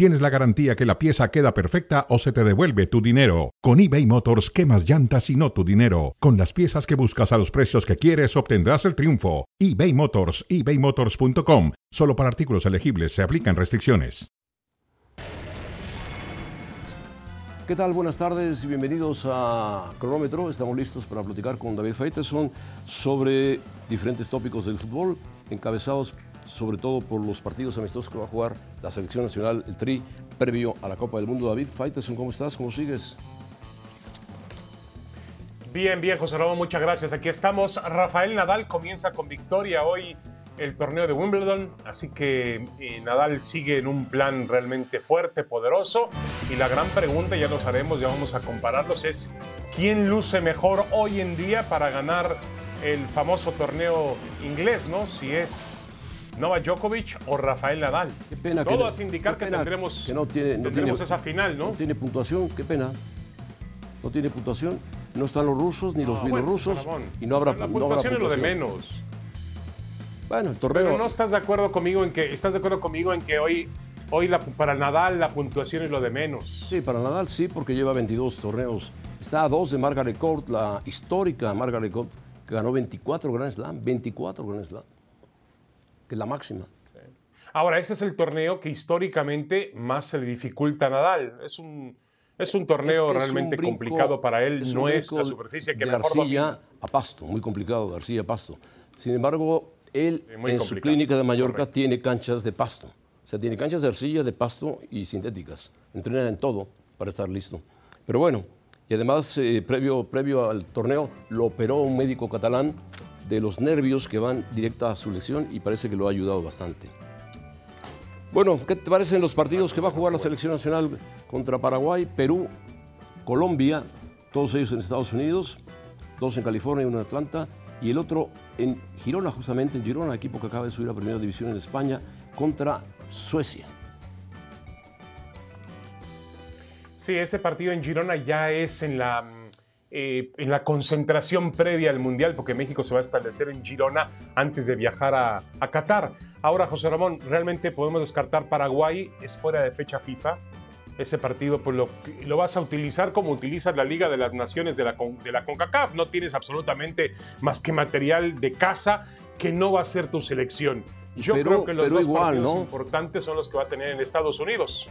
tienes la garantía que la pieza queda perfecta o se te devuelve tu dinero. Con eBay Motors, quemas llantas y no tu dinero. Con las piezas que buscas a los precios que quieres, obtendrás el triunfo. eBay Motors, ebaymotors.com. Solo para artículos elegibles se aplican restricciones. ¿Qué tal? Buenas tardes y bienvenidos a Cronómetro. Estamos listos para platicar con David Faitelson sobre diferentes tópicos del fútbol, encabezados sobre todo por los partidos amistosos que va a jugar la selección nacional, el Tri, previo a la Copa del Mundo. David Faitelson, ¿cómo estás? ¿Cómo sigues? Bien, bien, José Ramón, muchas gracias. Aquí estamos. Rafael Nadal comienza con victoria hoy el torneo de Wimbledon, así que eh, Nadal sigue en un plan realmente fuerte, poderoso. Y la gran pregunta, ya nos haremos, ya vamos a compararlos, es quién luce mejor hoy en día para ganar el famoso torneo inglés, ¿no? Si es Novak Djokovic o Rafael Nadal. Qué pena Todo que, hace indicar que tendremos, que no tiene, no tendremos tiene- esa final, ¿no? No tiene puntuación, qué pena. No tiene puntuación. No están los rusos ni los Ah, bueno, bielorrusos Ramón, y no habrá, La no habrá puntuación es lo de puntuación. menos. Bueno, el torneo. Pero no estás de acuerdo conmigo en que estás de acuerdo conmigo en que hoy hoy la- para Nadal la puntuación es lo de menos. Sí, para Nadal sí, porque lleva 22 torneos. Está a dos de Margaret Court, la histórica Margaret Court, que ganó 24 Grand Slam, 24 Grand Slam, que es la máxima. Ahora, este es el torneo que históricamente más se le dificulta a Nadal. Es un es un torneo Es que es un realmente brinco- complicado para él, es no es la superficie que de mejor arcilla domina. a pasto, muy complicado, de arcilla a pasto. Sin embargo, él Sí, en su complicado, clínica de Mallorca correcto. tiene canchas de pasto. O sea, tiene canchas de arcilla, de pasto y sintéticas. Entrena en todo para estar listo. Pero bueno, y además, eh, previo, previo al torneo, lo operó un médico catalán de los nervios que van directa a su lesión y parece que lo ha ayudado bastante. Bueno, ¿qué te parecen los partidos que va a jugar la selección nacional contra Paraguay, Perú, Colombia, todos ellos en Estados Unidos, dos en California y uno en Atlanta, y el otro en Girona, justamente en Girona, equipo que acaba de subir a Primera División en España, contra Suecia. Sí, este partido en Girona ya es en la, eh, en la concentración previa al Mundial, porque México se va a establecer en Girona antes de viajar a, a Qatar. Ahora, José Ramón, ¿realmente podemos descartar Paraguay? ¿Es fuera de fecha FIFA? Ese partido pues lo, lo vas a utilizar como utilizas la Liga de las Naciones de la, de la CONCACAF. No tienes absolutamente más que material de casa que no va a ser tu selección. Yo Perú- creo que los dos igual, partidos ¿no? importantes son los que va a tener en Estados Unidos.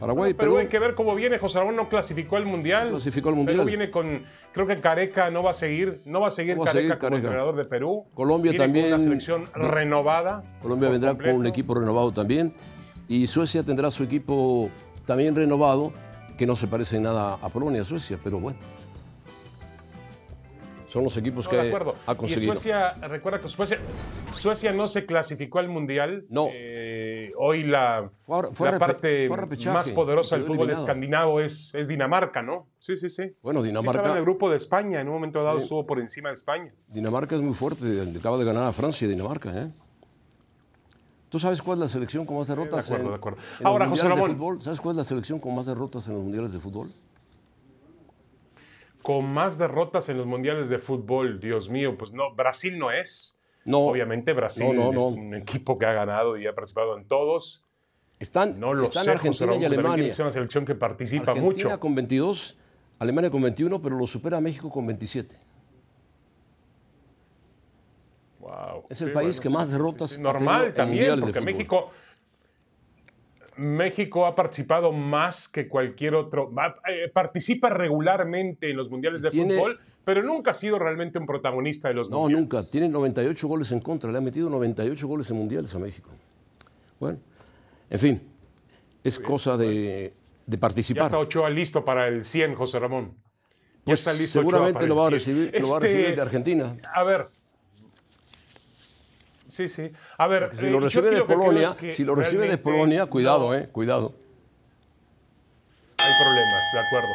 Paraguay, pero Perú, hay que ver cómo viene. José Ramón no clasificó al Mundial. Clasificó al Mundial. Perú viene con. Creo que Careca no va a seguir. No va a seguir No va a Careca como entrenador de Perú. Colombia Viene también- Con una selección renovada. Colombia vendrá completo. con un equipo renovado también, y Suecia tendrá su equipo también renovado, que no se parece en nada a Polonia, Suecia, pero bueno. Son los equipos No, que de acuerdo. ha Y conseguido. Suecia, recuerda que Suecia, Suecia no se clasificó al Mundial. No. Eh, hoy la, Fue fue la parte repechaje, más poderosa y del fútbol eliminado. escandinavo es, es Dinamarca, ¿no? Sí, sí, sí. Bueno, Sí Dinamarca, estaba en el grupo de España. En un momento dado Sí. estuvo por encima de España. Dinamarca es muy fuerte, acaba de ganar a Francia Dinamarca. ¿eh? ¿Tú sabes cuál es la selección con más derrotas acuerdo, en, de acuerdo. en Ahora, los José de Ramón. fútbol? ¿Sabes cuál es la selección con más derrotas en los mundiales de fútbol? Con más derrotas en los mundiales de fútbol, Dios mío, pues no, Brasil no es. No, Obviamente Brasil No, no, es un equipo que ha ganado y ha participado en todos. están, No lo están sé, Argentina y Alemania. ser una selección que participa Argentina mucho. con 22, Alemania con 21, pero lo supera México con 27. Wow. Es el país bueno, que más derrotas ha normal tenido en también, de porque fútbol. México México ha participado más que cualquier otro, eh, participa regularmente en los mundiales de Tiene- fútbol, pero nunca ha sido realmente un protagonista de los No, mundiales. nunca. Tiene 98 goles en contra. Le ha metido 98 goles en mundiales a México. Bueno, en fin, es cosa de, de Ya participar. está Ochoa listo para el 100, José Ramón. Ya Pues está listo Ochoa seguramente para lo va, a 100. recibir, lo va a Este, recibir de Argentina. A ver. Sí, sí. A ver. Si eh, lo yo recibe de lo que Polonia, que si lo recibe de Polonia, cuidado, eh, cuidado. Hay problemas, de acuerdo.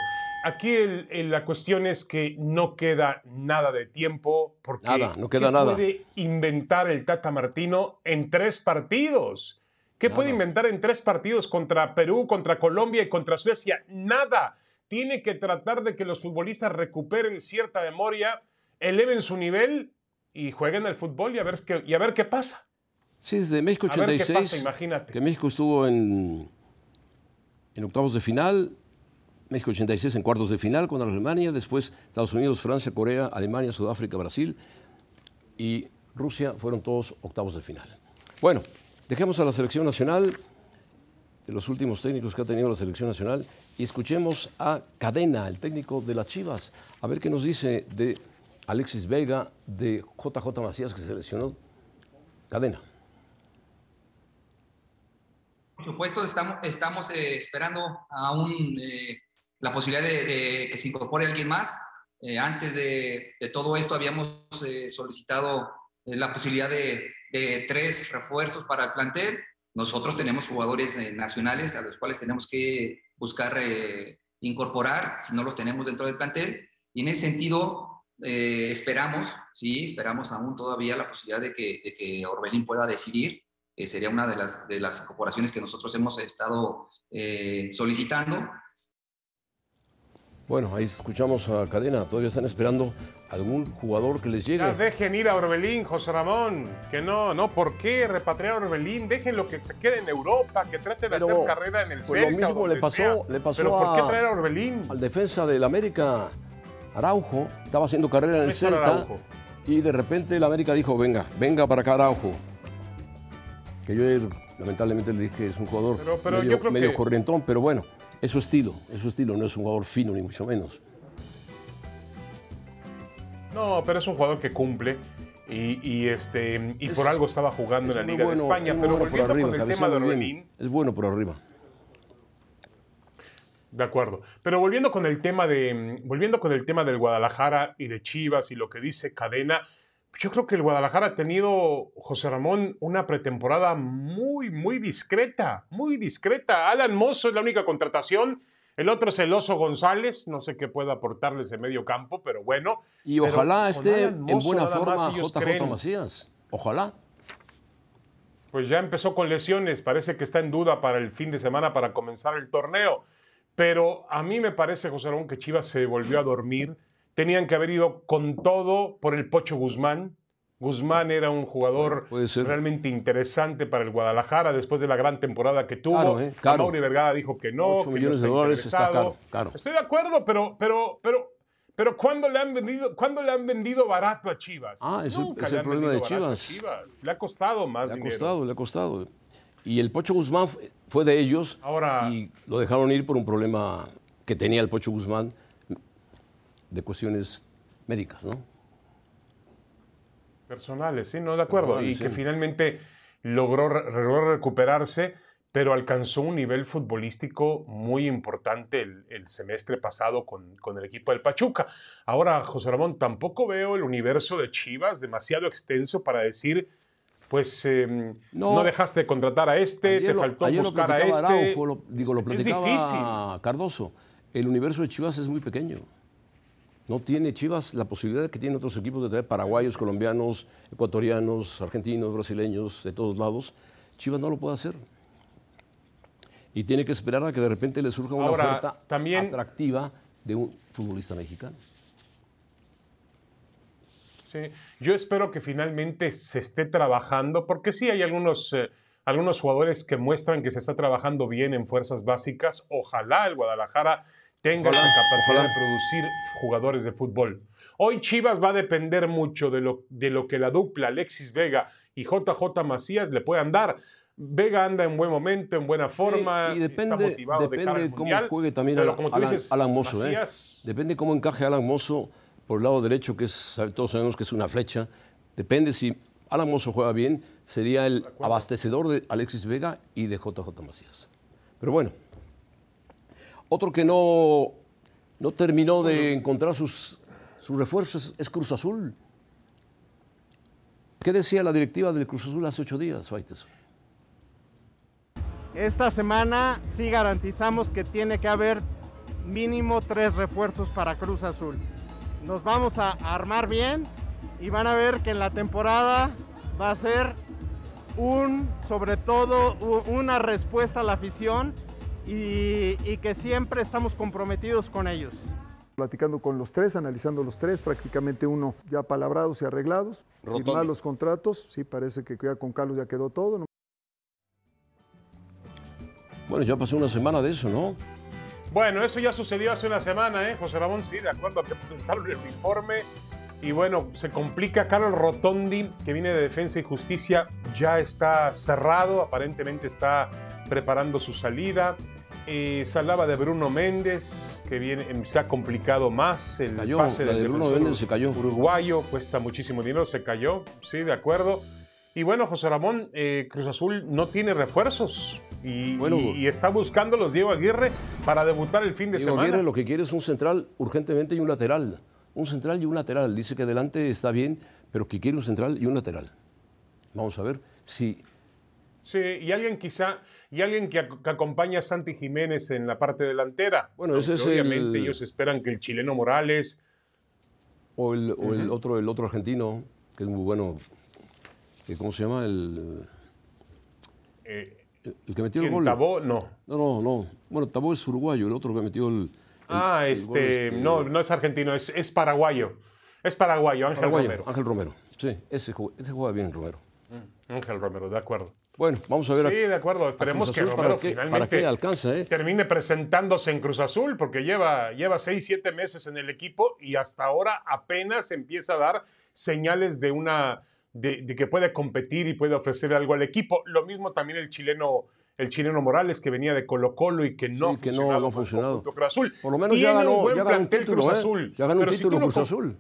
Aquí el- el- la cuestión es que no queda nada de tiempo porque Nada, no queda ¿qué nada. puede inventar el Tata Martino en tres partidos? ¿Qué puede inventar en tres partidos contra Perú, contra Colombia y contra Suecia? Nada. Tiene que tratar de que los futbolistas recuperen cierta memoria, eleven su nivel y jueguen al fútbol y a ver qué, y a ver qué pasa. Sí, desde México 86, imagínate. que México estuvo en, en octavos de final, México 86 en cuartos de final contra Alemania, después Estados Unidos, Francia, Corea, Alemania, Sudáfrica, Brasil y Rusia fueron todos octavos de final. Bueno, dejemos a la selección nacional, de los últimos técnicos que ha tenido la selección nacional, y escuchemos a Cadena, el técnico de las Chivas, a ver qué nos dice de Alexis Vega, de JJ Macías, que se seleccionó. Cadena. Por supuesto, estamos, eh, esperando aún eh, la posibilidad de, que se incorpore alguien más. Eh, antes de, todo esto habíamos solicitado la posibilidad de, tres refuerzos para el plantel. Nosotros tenemos jugadores nacionales a los cuales tenemos que buscar incorporar, si no los tenemos dentro del plantel. Y en ese sentido, esperamos, sí, esperamos aún todavía la posibilidad de que, de que Orbelín pueda decidir sería una de las, de las incorporaciones que nosotros hemos estado eh, solicitando. Bueno, ahí escuchamos a Cadena, todavía están esperando algún jugador que les llegue. Ya dejen ir a Orbelín, José Ramón, que no, no, ¿por qué repatriar a Orbelín? Déjenlo que se quede en Europa, que trate de hacer carrera en el pues Lo mismo le pasó, le pasó ¿Pero por qué traer a Orbelín? Al defensa del América, Araujo, estaba haciendo carrera en el Celta y de repente el América dijo, venga, venga para acá Araujo que yo lamentablemente le dije que es un jugador medio, corrientón, pero bueno, es su estilo, es su estilo, no es un jugador fino ni mucho menos. No, pero es un jugador que cumple y, este, y por algo estaba jugando en la Liga de España. Pero volviendo con el tema de Orbelín. Es bueno por arriba. De acuerdo. Pero volviendo con el tema de. Volviendo con el tema del Guadalajara y de Chivas y lo que dice Cadena. Yo creo que el Guadalajara ha tenido, José Ramón, una pretemporada muy, muy discreta, muy discreta. Alan Mozo es la única contratación. El otro es el Oso González, no sé qué puede aportarles de medio campo, pero bueno. Y ojalá esté en buena forma JJ Macías. Ojalá. Pues ya empezó con lesiones, parece que está en duda para el fin de semana para comenzar el torneo. Pero a mí me parece, José Ramón, que Chivas se volvió a dormir tenían que haber ido con todo por el Pocho Guzmán. Guzmán era un jugador realmente interesante para el Guadalajara después de la gran temporada que tuvo. ¿eh? Mauri Vergara dijo que no. 8 millones de dólares está caro, Estoy de acuerdo, pero, pero, pero, pero ¿cuándo le han vendido, ¿cuándo le han vendido barato a Chivas? Ah, es, es el problema de Chivas. Le ha costado más Le ha costado, le ha costado. Y el Pocho Guzmán fue de ellos Ahora, y lo dejaron ir por un problema que tenía el Pocho Guzmán de cuestiones médicas, ¿no? Personales, sí, no, de acuerdo. y que finalmente logró, recuperarse, pero alcanzó un nivel futbolístico muy importante el, semestre pasado con, el equipo del Pachuca. Ahora, José Ramón, tampoco veo el universo de Chivas demasiado extenso para decir, pues em, no, dejaste de contratar a este, te faltó buscar a este. digo, lo platicaba es. Cardoso. El universo de Chivas es muy pequeño. No tiene Chivas la posibilidad que tienen otros equipos de traer paraguayos, colombianos, ecuatorianos, argentinos, brasileños, de todos lados. Chivas no lo puede hacer. Y tiene que esperar a que de repente le surja una oferta atractiva de un futbolista mexicano. Sí, yo espero que finalmente se esté trabajando, porque sí hay algunos, eh, algunos jugadores que muestran que se está trabajando bien en fuerzas básicas. Ojalá el Guadalajara tenga la capacidad de producir jugadores de fútbol. Hoy Chivas va a depender mucho de lo, de lo que la dupla Alexis Vega y JJ Macías le puedan dar. Vega anda en buen momento, en buena forma, y depende, está motivado depende de cómo juegue también Alan, Mozo. ¿eh? Depende cómo encaje Alan Mozo por el lado derecho, que es, todos sabemos que es una flecha. Depende si Alan Mozo juega bien, sería el abastecedor de Alexis Vega y de JJ Macías. Pero bueno, otro que no, no terminó de encontrar sus, sus refuerzos es Cruz Azul. ¿Qué decía la directiva del Cruz Azul hace ocho días, Faites? Esta semana sí garantizamos que tiene que haber mínimo tres refuerzos para Cruz Azul. Nos vamos a armar bien y van a ver que en la temporada va a ser un, sobre todo, una respuesta a la afición y, que siempre estamos comprometidos con ellos. Platicando con los tres, analizando los tres, prácticamente uno ya palabrados y arreglados, firmar los contratos, sí, parece que ya con Carlos ya quedó todo. Bueno, ya pasó una semana de eso, ¿no? Bueno, eso ya sucedió hace una semana, ¿eh? José Ramón, sí, de acuerdo a que presentaron el uniforme. Y bueno, se complica. Carlos Rotondi, que viene de Defensa y Justicia, ya está cerrado. Aparentemente está preparando su salida. Eh, se hablaba de Bruno Méndez, que viene, se ha complicado más el pase del de Bruno Méndez se cayó. uruguayo, cuesta muchísimo dinero, se cayó, sí, de acuerdo. Y bueno, José Ramón, eh, Cruz Azul no tiene refuerzos y, y, está buscando los Diego Aguirre para debutar el fin de Diego semana. Aguirre lo que quiere es un central urgentemente y un lateral. Un central y un lateral. Dice que adelante está bien, pero que quiere un central y un lateral. Vamos a ver si Sí, y alguien quizá, y alguien que, acompaña a Santi Jiménez en la parte delantera. Bueno, ese es obviamente ellos esperan que el chileno Morales. O el, otro, el otro argentino, que es muy bueno. ¿Cómo se llama? El, eh, el, que metió el gol. Tabó, no. No, no, no. Bueno, Tabó es uruguayo, el otro que metió el. ah, este, este, No, no es argentino, es, es paraguayo. Es paraguayo, Ángel Romero. Ángel Romero, sí, ese, ese juega bien, Romero. Mm, Ángel Romero, de acuerdo. Bueno, vamos a ver. Sí, de acuerdo. Esperemos que Romero finalmente alcanza, ¿eh? termine presentándose en Cruz Azul, porque lleva, lleva seis, siete meses en el equipo y hasta ahora apenas empieza a dar señales de una de, que puede competir y puede ofrecer algo al equipo. Lo mismo también el chileno el chileno Morales que venía de Colo Colo y que no, que no, ha funcionado. Cruz Azul. Por lo menos ya ganó, ya ganó un título, Cruz ¿eh? Azul. Ya ganó un título Cruz Azul.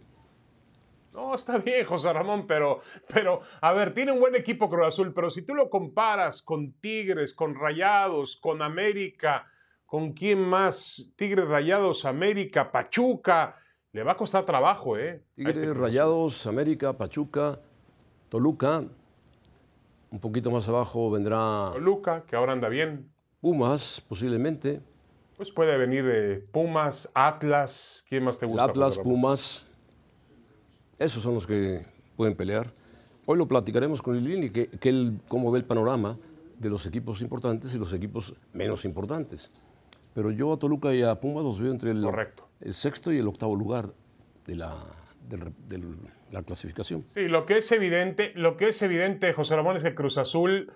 No, está bien, José Ramón, pero, pero, a ver, tiene un buen equipo Cruz Azul, pero si tú lo comparas con Tigres, con Rayados, con América, con quién más, Tigres, Rayados, América, Pachuca, le va a costar trabajo, ¿eh? Tigres, este Rayados, América, Pachuca, Toluca, un poquito más abajo vendrá... Toluca, que ahora anda bien. Pumas, posiblemente. Pues puede venir eh, Pumas, Atlas, ¿quién más te gusta? Atlas, Pumas. Esos son los que pueden pelear. Hoy lo platicaremos con Lilini, que, que él cómo ve el panorama de los equipos importantes y los equipos menos importantes. Pero yo a Toluca y a Puma los veo entre el, el sexto y el octavo lugar de la, de la clasificación. Sí, lo que es evidente, lo que es evidente, José Ramón, es que Cruz Azul,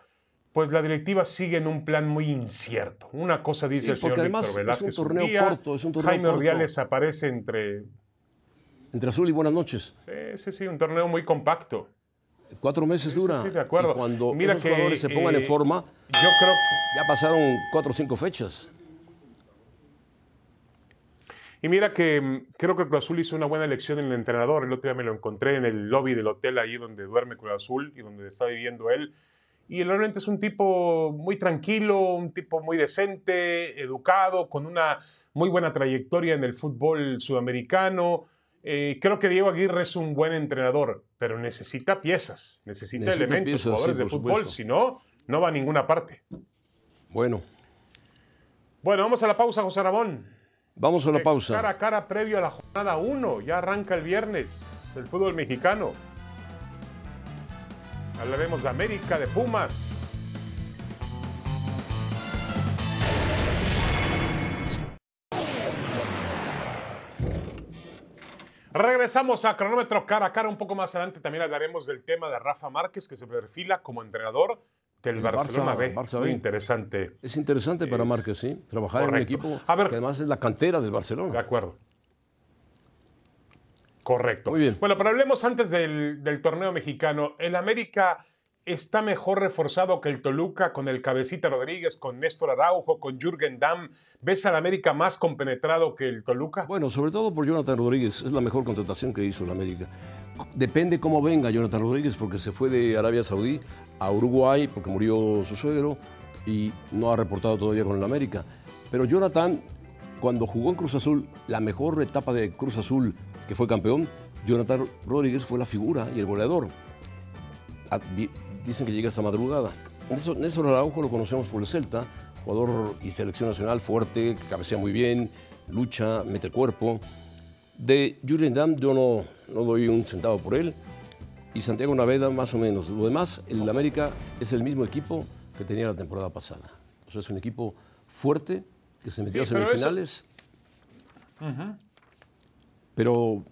pues la directiva sigue en un plan muy incierto. Una cosa dice el señor Víctor Velázquez. Es un torneo corto, es un torneo Jaime Ordiales aparece entre entre azul y buenas noches. Sí, sí, sí, un torneo muy compacto. Cuatro meses dura. Sí, de acuerdo. Y cuando Mira esos jugadores se pongan en eh, forma, yo creo ya pasaron cuatro o cinco fechas. Y mira que mm, creo que Cruz Azul hizo una buena elección en el entrenador. El otro día me lo encontré en el lobby del hotel ahí donde duerme Cruz Azul y donde está viviendo él. Y realmente es un tipo muy tranquilo, un tipo muy decente, educado, con una muy buena trayectoria en el fútbol sudamericano. Eh, creo que Diego Aguirre es un buen entrenador, pero necesita piezas, necesita, elementos, jugadores de fútbol, si no, no va a ninguna parte. Bueno. Bueno, vamos a la pausa, José Ramón. Vamos a la pausa. Cara a cara previo a la jornada 1, ya arranca el viernes el fútbol mexicano. Hablaremos de América, de Pumas, Regresamos a cronómetro cara a cara. Un poco más adelante también hablaremos del tema de Rafa Márquez, que se perfila como entrenador del Barcelona B. Muy interesante. Es interesante para Márquez, sí. Trabajar en un equipo que además es la cantera del Barcelona. De acuerdo. Correcto. Muy bien. Bueno, pero hablemos antes del, del torneo mexicano. El América está mejor reforzado que el Toluca con el Cabecita Rodríguez, con Néstor Araujo, con Jürgen Damm. ¿Ves al América más compenetrado que el Toluca? Bueno, sobre todo por Jonathan Rodríguez. Es la mejor contratación que hizo el América. Depende cómo venga Jonathan Rodríguez, porque se fue de Arabia Saudí a Uruguay porque murió su suegro y no ha reportado todavía con el América. Pero Jonathan, cuando jugó en Cruz Azul, la mejor etapa de Cruz Azul, que fue campeón, Jonathan Rodríguez fue la figura y el goleador dicen que llega esta madrugada. Néstor Araujo lo conocemos por el Celta, jugador y selección nacional fuerte, que cabecea muy bien, lucha, mete cuerpo. De Julian Damm yo no, no doy un centavo por él. y Santiago Naveda más o menos. Lo demás, el América es el mismo equipo que tenía la temporada pasada. O sea, es un equipo fuerte que se metió a semifinales. Pero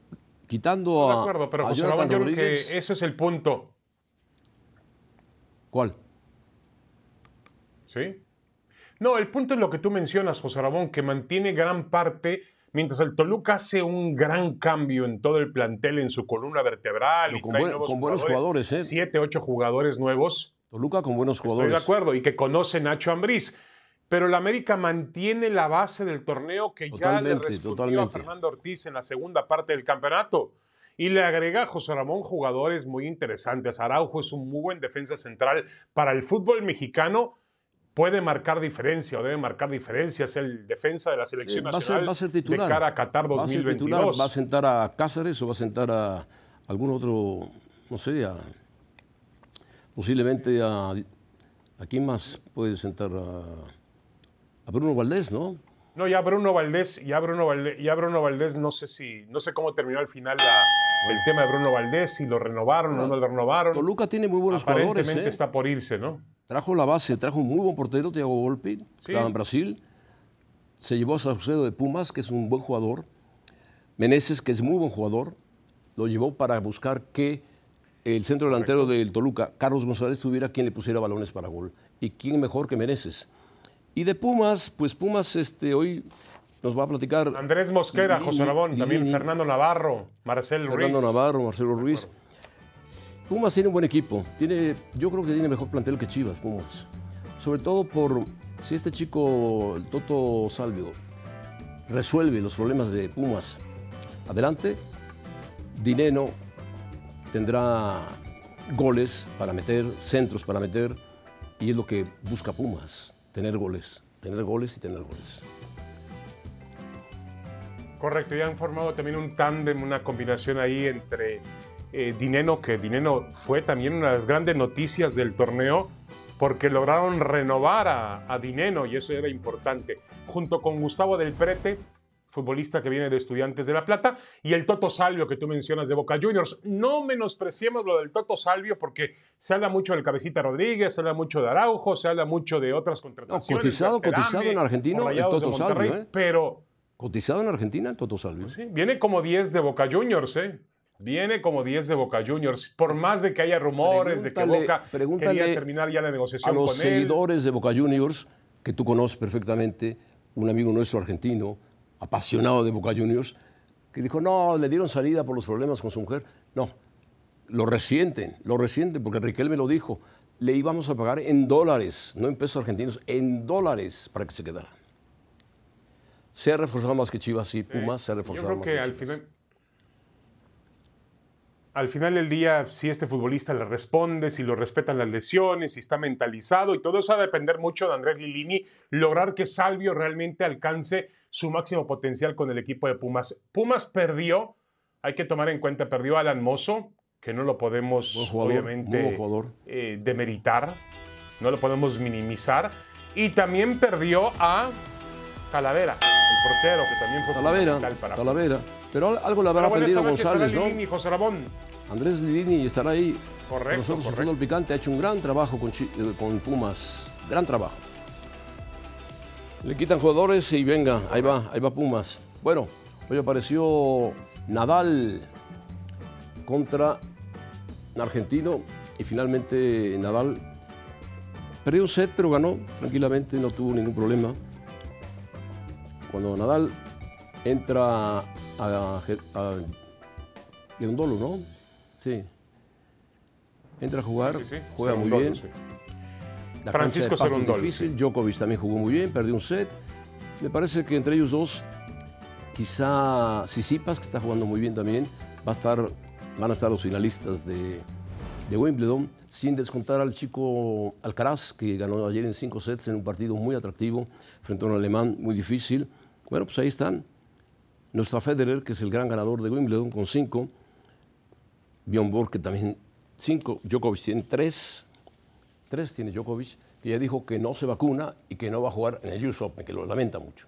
quitando a. De acuerdo, pero José Ramón, yo creo que eso es el punto. ¿Cuál? ¿Sí? No, el punto es lo que tú mencionas, José Ramón, que mantiene gran parte Mientras el Toluca hace un gran cambio en todo el plantel, en su columna vertebral, y con, con buenos jugadores, ¿eh? siete, ocho jugadores nuevos. Toluca con buenos jugadores. Estoy de acuerdo, y que conoce Nacho Ambriz. Pero el América mantiene la base del torneo que ya le respondió a Fernando Ortiz en la segunda parte del campeonato. Y le agrega a José Ramón jugadores muy interesantes. Araujo es un muy buen defensa central para el fútbol mexicano puede marcar diferencia o debe marcar diferencia, es el defensa de la selección nacional va a ser, titular. de cara a Qatar 2022. ¿Va a, sentar a Cáceres o va a sentar a algún otro, no sé, posiblemente a... ¿A quién más puede sentar? A, Bruno Valdés, ¿no? No, ya Bruno Valdés, ya Bruno Valdés, ya Bruno Valdés, no sé si, no sé cómo terminó al final el tema de Bruno Valdés, si lo renovaron o no lo renovaron. Toluca tiene muy buenos jugadores. Aparentemente ¿eh? está por irse, ¿no? Trajo la base, trajo un muy buen portero, Thiago Volpi, estaba en Brasil. Se llevó a Saucedo de Pumas, que es un buen jugador. Meneses, que es muy buen jugador. Lo llevó para buscar que el centro delantero del Toluca, Carlos González, tuviera quien le pusiera balones para gol. ¿Y quién mejor que Meneses? Y de Pumas, pues Pumas este, hoy nos va a platicar. Andrés Mosquera, José Rabón, también Fernando Navarro, Marcelo Ruiz. Fernando Navarro, Marcelo Ruiz. Pumas tiene un buen equipo. Tiene, yo creo que tiene mejor plantel que Chivas, Pumas. Sobre todo por si este chico, el Toto Salvio, resuelve los problemas de Pumas. Adelante, Dineno tendrá goles para meter, centros para meter, y es lo que busca Pumas, tener goles, tener goles y tener goles. Correcto, ya han formado también un tándem, una combinación ahí entre eh, Dineno, que Dineno fue también una de las grandes noticias del torneo, porque lograron renovar a, a Dineno y eso era importante, junto con Gustavo del Prete, futbolista que viene de Estudiantes de La Plata, y el Toto Salvio que tú mencionas de Boca Juniors. No menospreciemos lo del Toto Salvio porque se habla mucho del Cabecita Rodríguez, se habla mucho de Araujo, se habla mucho de otras contrataciones. cotizado, cotizado en Argentina el Toto Salvio, ¿eh? pero... Cotizado en Argentina Toto Salvio. Pues viene como 10 de Boca Juniors, ¿eh? Viene como 10 de Boca Juniors, por más de que haya rumores de que Boca quería terminar ya la negociación a los seguidores de Boca Juniors, que tú conoces perfectamente, un amigo nuestro argentino, apasionado de Boca Juniors, que dijo, no, le dieron salida por los problemas con su mujer. No, lo resienten, lo resienten, porque Riquelme lo dijo, le íbamos a pagar en dólares, no en pesos argentinos, en dólares para que se quedara. Se ha reforzado más que Chivas y Pumas, se ha reforzado Yo creo que al final al final del día, si este futbolista le responde, si lo respetan las lesiones, si está mentalizado, y todo eso va a depender mucho de Andrés Lilini, lograr que Salvio realmente alcance su máximo potencial con el equipo de Pumas. Pumas perdió, hay que tomar en cuenta, perdió a Alan Mozo, que no lo podemos obviamente eh, demeritar, no lo podemos minimizar, y también perdió a Calavera, el portero, que también fue Talavera, para Talavera. Pero algo le habrá aprendido González, ¿no? Lidini, José Ramón. Andrés Lidini estará ahí. Correcto, nosotros, correcto. El Picante ha hecho un gran trabajo con, eh, con Pumas. Gran trabajo. Le quitan jugadores y venga, ahí va, ahí va Pumas. Bueno, hoy apareció Nadal contra un argentino y finalmente Nadal perdió un set pero ganó tranquilamente, no tuvo ningún problema. Cuando Nadal entra a, a, a ¿no? Sí. Entra a jugar, Sí, sí, sí. juega muy bien. La Francisco Cerundolo, difícil. Djokovic también jugó muy bien, perdió un set. Me parece que entre ellos dos, quizá Sisipas, que está jugando muy bien también, va a estar, van a estar los finalistas de, de Wimbledon, sin descontar al chico Alcaraz, que ganó ayer en cinco sets en un partido muy atractivo frente a un alemán muy difícil. Bueno, pues ahí están. Nuestra Federer, que es el gran ganador de Wimbledon, con cinco. Bjorn Borg, que también cinco. Djokovic tiene tres. Tres tiene Djokovic, que ya dijo que no se vacuna y que no va a jugar en el US Open, que lo lamenta mucho.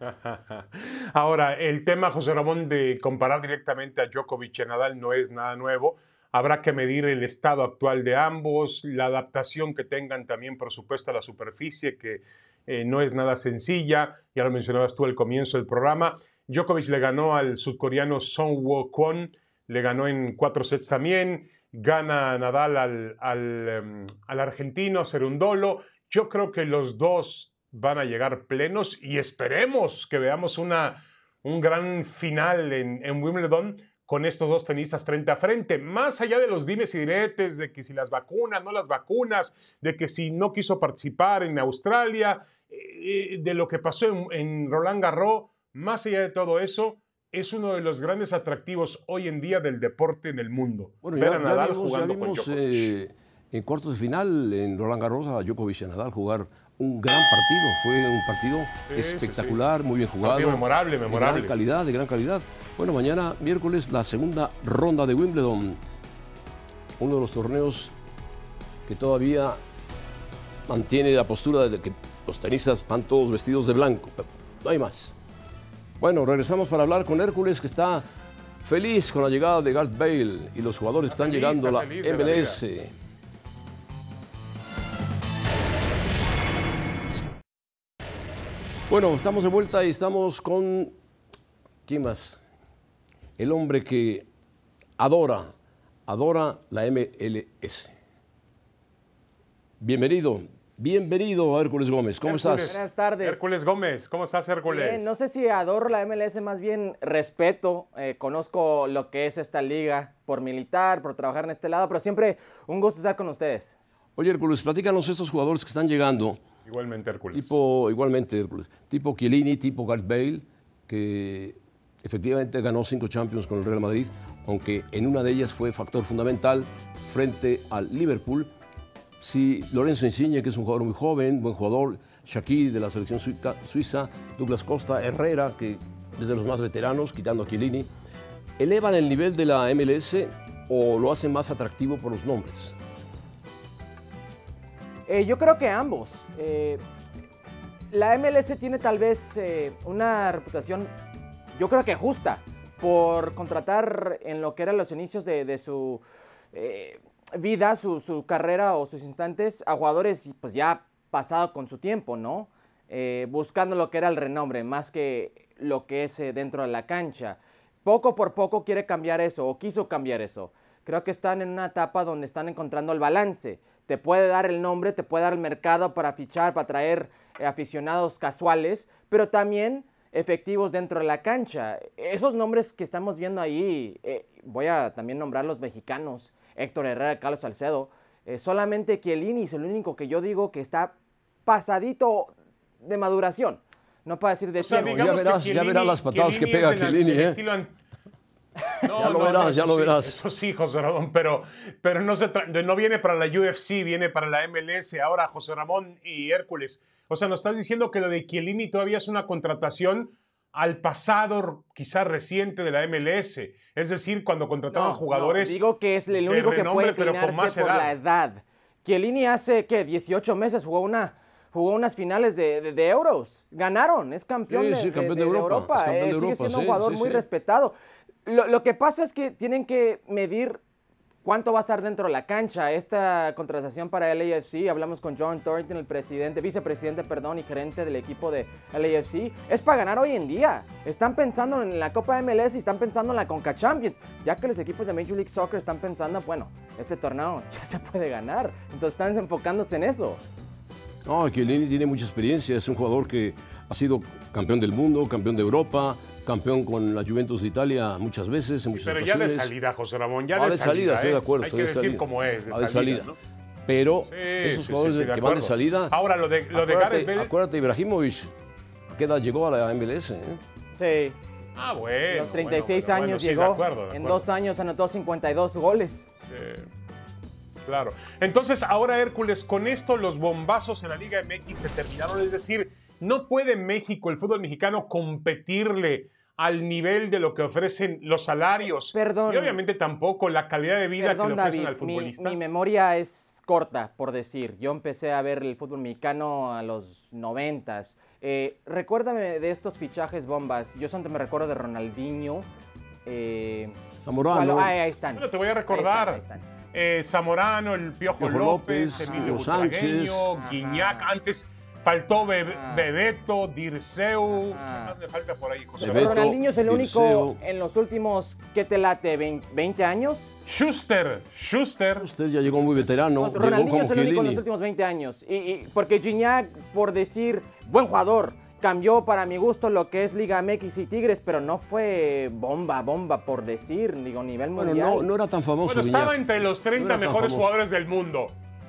Ahora, el tema, José Ramón, de comparar directamente a Djokovic y Nadal no es nada nuevo. Habrá que medir el estado actual de ambos, la adaptación que tengan también, por supuesto, a la superficie, que eh, no es nada sencilla. Ya lo mencionabas tú al comienzo del programa. Djokovic le ganó al sudcoreano Song Wo Kwon, le ganó en cuatro sets también. Gana Nadal al, al, em, al argentino Serundolo. Yo creo que los dos van a llegar plenos y esperemos que veamos una, un gran final en Wimbledon con estos dos tenistas frente a frente, más allá de los dimes y diretes, de que si las vacunas, no las vacunas, de que si no quiso participar en Australia, eh, de lo que pasó en, en, Roland Garros, más allá de todo eso, es uno de los grandes atractivos hoy en día del deporte en el mundo. Bueno, Ver ya, a Nadal vimos, jugando vimos, con eh, en cuartos de final en Roland Garros a Djokovic y a Nadal jugar un gran partido. Fue un partido sí, espectacular, sí, sí. muy bien jugado. Partido memorable, memorable. De gran calidad, de gran calidad. Bueno, mañana, miércoles, la segunda ronda de Wimbledon. Uno de los torneos que todavía mantiene la postura de que los tenistas van todos vestidos de blanco. No hay más. Bueno, regresamos para hablar con Hércules, que está feliz con la llegada de Garth Bale y los jugadores que están feliz, llegando a la MLS. Bueno, estamos de vuelta y estamos con. ¿Quién más? El hombre que adora, adora la MLS. Bienvenido, bienvenido Hércules Gómez. ¿Cómo Hércules. estás? Buenas tardes. Hércules Gómez, ¿cómo estás, Hércules? Bien, no sé si adoro la MLS, más bien respeto. eh, conozco lo que es esta liga por militar, por trabajar en este lado, pero siempre un gusto estar con ustedes. Oye, Hércules, platícanos estos jugadores que están llegando. Igualmente, Hércules. Tipo, igualmente, Hércules. Tipo Chiellini, tipo Gareth Bale, que efectivamente ganó cinco Champions con el Real Madrid, aunque en una de ellas fue factor fundamental frente al Liverpool. Si Lorenzo Insigne, que es un jugador muy joven, buen jugador, Shaqiri de la selección suiza, Douglas Costa, Herrera, que es de los más veteranos, quitando a Chiellini, ¿elevan el nivel de la MLS o lo hacen más atractivo por los nombres? Eh, yo creo que ambos. Eh, la MLS tiene tal vez eh, una reputación, yo creo que justa, por contratar en lo que eran los inicios de, su eh, vida, su, su carrera o sus instantes a jugadores pues ya pasado con su tiempo, ¿no? Eh, buscando lo que era el renombre, más que lo que es eh, dentro de la cancha. Poco por poco quiere cambiar eso o quiso cambiar eso. Creo que están en una etapa donde están encontrando el balance. Te puede dar el nombre, te puede dar el mercado para fichar, para traer eh, aficionados casuales, pero también efectivos dentro de la cancha. Esos nombres que estamos viendo ahí, eh, voy a también nombrar los mexicanos, Héctor Herrera, Carlos Salcedo, eh, solamente Chiellini es el único que yo digo que está pasadito de maduración. No para decir de O sea, verás, que ya verás las patadas que pega Chiellini, ¿eh? No, Ya lo no, verás, no, ya lo sí, verás. Eso sí, José Ramón, pero, pero no, se no viene para la UFC, viene para la MLS. Ahora, José Ramón y Hércules. O sea, nos estás diciendo que lo de Chiellini todavía es una contratación al pasado, quizás reciente de la MLS. Es decir, cuando contrataban No, jugadores. no, digo que es el único que renombre, puede pero con más por edad. la edad. Chiellini hace, ¿qué? 18 meses jugó una jugó unas finales de, de- de euros. Ganaron, es campeón, Sí, de, sí, de- campeón de de Europa, es campeón de eh, sigue Europa, siendo sí, un jugador sí, muy sí. respetado. Lo, lo que pasa es que tienen que medir cuánto va a estar dentro de la cancha. Esta contratación para LAFC, hablamos con John Thornton, el presidente, vicepresidente, perdón, y gerente del equipo de LAFC, es para ganar hoy en día. Están pensando en la Copa MLS y están pensando en la Conca Champions, ya que los equipos de Major League Soccer están pensando, bueno, este torneo ya se puede ganar. Entonces están enfocándose en eso. No, tiene mucha experiencia, es un jugador que ha sido campeón del mundo, campeón de Europa, campeón con la Juventus de Italia muchas veces, en muchas Pero ya de salida, José Ramón, ya Ah, de, de salida, estoy ¿eh? de acuerdo. Hay que de decir salida. cómo es, de Ah, salida. ¿no? Pero Sí, esos sí, jugadores sí, sí, que de van de salida. Ahora, lo de, lo de acuérdate, Gareth Bale. acuérdate, Ibrahimovic, ¿a qué edad llegó a la MLS? eh? Sí, Ah, bueno. los 36 bueno, bueno, años sí, de llegó. acuerdo, de en dos años anotó 52 goles. Eh, claro. Entonces, ahora Hércules, con esto los bombazos en la Liga MX se terminaron. Es decir, no puede México, el fútbol mexicano, competirle al nivel de lo que ofrecen los salarios. Perdón. Y obviamente tampoco la calidad de vida Perdón, que le ofrecen David, al futbolista. Mi, memoria es corta, por decir. Yo empecé a ver el fútbol mexicano a los noventas. Eh, recuérdame de estos fichajes bombas. Yo solamente me recuerdo de Ronaldinho. eh, Zamorano. Ah, ahí están. Bueno, te voy a Ahí recordar. están, ahí están. eh, Zamorano, el Piojo, Piojo López, López, Emilio Sánchez. Guiñac. Antes faltó Be- Ah. Bebeto, Dirceu. ¿Qué más me falta por ahí, José? Bebeto, Ronaldinho es el único Dirceu. en los últimos, ¿qué te late? ¿20, 20 años? Schuster, Schuster. Usted ya llegó muy veterano. Pues llegó Ronaldinho como es el único en los últimos 20 años. Y, y- porque Gignac, por decir, buen jugador, cambió para mi gusto lo que es Liga MX y Tigres, pero no fue bomba, bomba, por decir, digo, nivel Bueno, mundial. no, no era tan famoso. Bueno, estaba entre los 30 No era tan mejores jugadores del mundo.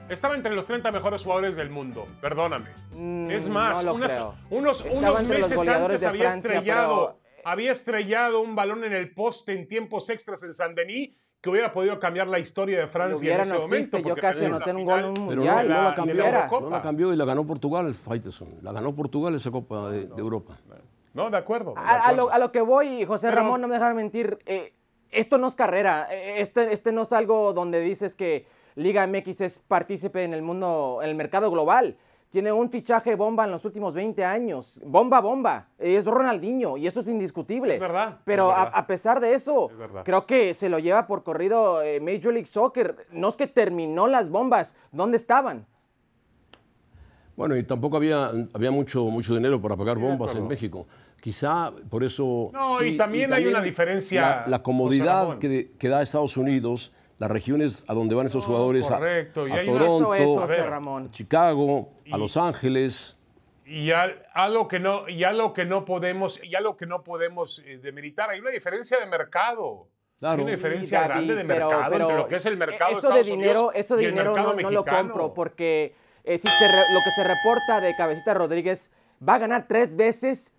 Estaba entre los 30 mejores jugadores del mundo. Perdóname. Mm, es más, no unas- unos, unos meses antes había Francia, estrellado, pero- había estrellado un balón en el poste en tiempos extras en San Denis que hubiera podido cambiar la historia de Francia hubiera, en ese no momento. existe. Yo casi anoté la un gol en un Pero mundial. no, no la- cambió. la quisiera. Eurocopa. No la cambió y la ganó Portugal, Faitelson. La ganó Portugal esa Copa de, de Europa. No, de acuerdo. de A, lo, a lo que voy, José Pero- Ramón, no me dejan mentir. eh, esto no es carrera. eh, Este, este no es algo donde dices que Liga MX es partícipe en el mundo, en el mercado global. Tiene un fichaje bomba en los últimos 20 años. Bomba, bomba. Es Ronaldinho y eso es indiscutible. Es verdad, Pero es a- verdad. A, pesar de eso, Es creo que se lo lleva por corrido eh, Major League Soccer. No es que terminó las bombas. ¿Dónde estaban? Bueno, y tampoco había, había mucho, mucho dinero para pagar bombas en acuerdo. México. Quizá por eso... No, y también hay una diferencia, La, comodidad que da Estados Unidos, las regiones a donde van esos No, jugadores, a- correcto, y a, hay una- Toronto, Eso a ver, Ramón. a Chicago, a Los Ángeles. y al- algo que no y algo que no podemos y algo que no podemos eh, demeritar hay una diferencia de mercado Claro. hay una Sí, diferencia David, grande de pero- mercado pero entre lo que es el mercado eso de de dinero, Unidos eso de dinero no, no lo compro porque eh, si se re- lo que se reporta de Cabecita Rodríguez va a ganar tres veces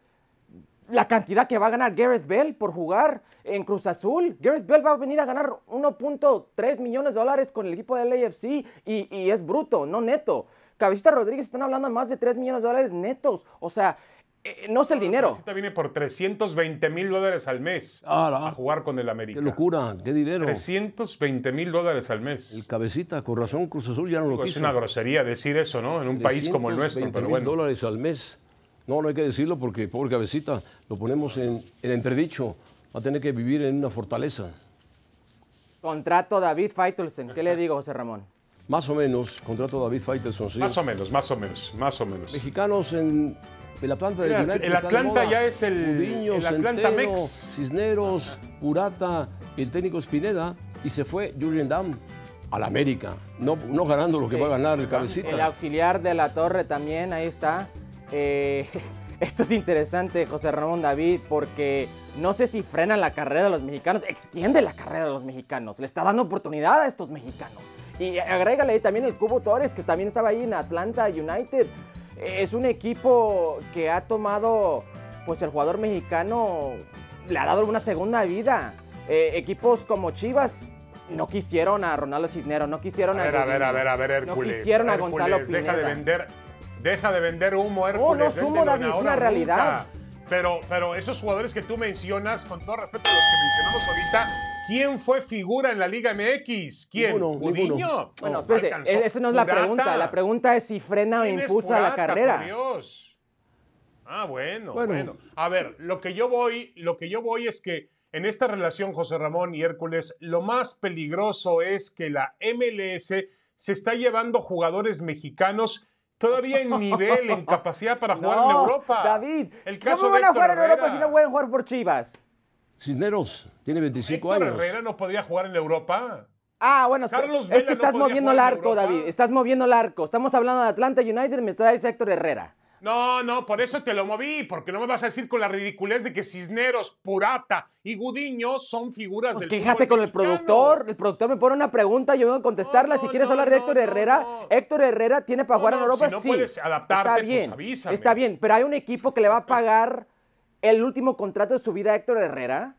la cantidad que va a ganar Gareth Bell por jugar en Cruz Azul. Gareth Bell va a venir a ganar 1.3 millones de dólares con el equipo del AFC y, y es bruto, no neto. Cabecita Rodríguez están hablando de más de 3 millones de dólares netos. O sea, eh, no es el dinero. Ahorita viene por 320 mil dólares al mes Ah, a jugar con el América ¡Qué locura! ¡Qué dinero! 320 mil dólares al mes El cabecita, con razón, Cruz Azul ya no lo Digo, es quiso. una grosería decir eso no en un país como el nuestro 320 pero mil bueno dólares al mes. No, no hay que decirlo porque, pobre cabecita, lo ponemos en, en entredicho. Va a tener que vivir en una fortaleza. Contrato David Feitelsen. ¿Qué le digo, José Ramón? Más o menos, contrato David Faitelson, sí. más o menos más o menos más o menos Mexicanos en el Atlanta del Mira, United. el de Atlanta ya es el- Gudiño, el Atlanta Centeno, Mex. Cisneros, Purata, el técnico Spineda y se fue Jurgen Damm al América. No, no ganando lo que va a ganar el cabecita. El auxiliar de la torre también, ahí está. Eh, esto es interesante, José Ramón David, porque no sé si frena la carrera de los mexicanos, extiende la carrera de los mexicanos, le está dando oportunidad a estos mexicanos. Y agrégale ahí también el Cubo Torres, que también estaba ahí en Atlanta United. Es un equipo que ha tomado, pues el jugador mexicano le ha dado una segunda vida. Eh, equipos como Chivas no quisieron a Ronaldo Cisneros, no quisieron a a ver a ver a Godínez, ver a ver no quisieron a Hércules, Gonzalo deja de Pineda. vender deja de vender humo Hércules no es humo, véndelo David, en es ahora una realidad. nunca. pero pero esos jugadores que tú mencionas con todo respeto a los que mencionamos ahorita ¿Quién fue figura en la Liga MX? ¿Quién? Ninguno. Bueno, No, espérese, e- esa no es la pregunta. La pregunta es si frena o ¿Quién es impulsa la carrera. por Dios? Ah, bueno, Bueno. bueno, A ver, lo que yo voy, lo que yo voy es que en esta relación José Ramón y Hércules, lo más peligroso es que la MLS se está llevando jugadores mexicanos todavía en nivel, en capacidad para jugar en Europa. David, el caso ¿cómo van de a jugar en Europa Herrera. si no pueden jugar por Chivas? Cisneros tiene 25 Héctor años. Herrera no podía jugar en Europa. Ah, bueno, Carlos es que estás moviendo el arco. David. Estás moviendo el arco. Estamos hablando de Atlanta United y me traes Héctor Herrera. No, no, por eso te lo moví, porque no me vas a decir con la ridiculez de que Cisneros, Purata y Gudiño son fíguras Pues del quéjate con el productor. El productor me pone una pregunta, yo vengo a contestarla. No, si quieres no, hablar de Héctor no, Herrera. Héctor Herrera tiene para jugar en Europa, si no sí. puedes adaptarte, está pues bien, avísame. está bien, pero hay un equipo que le va a pagar el último contrato de su vida a Héctor Herrera,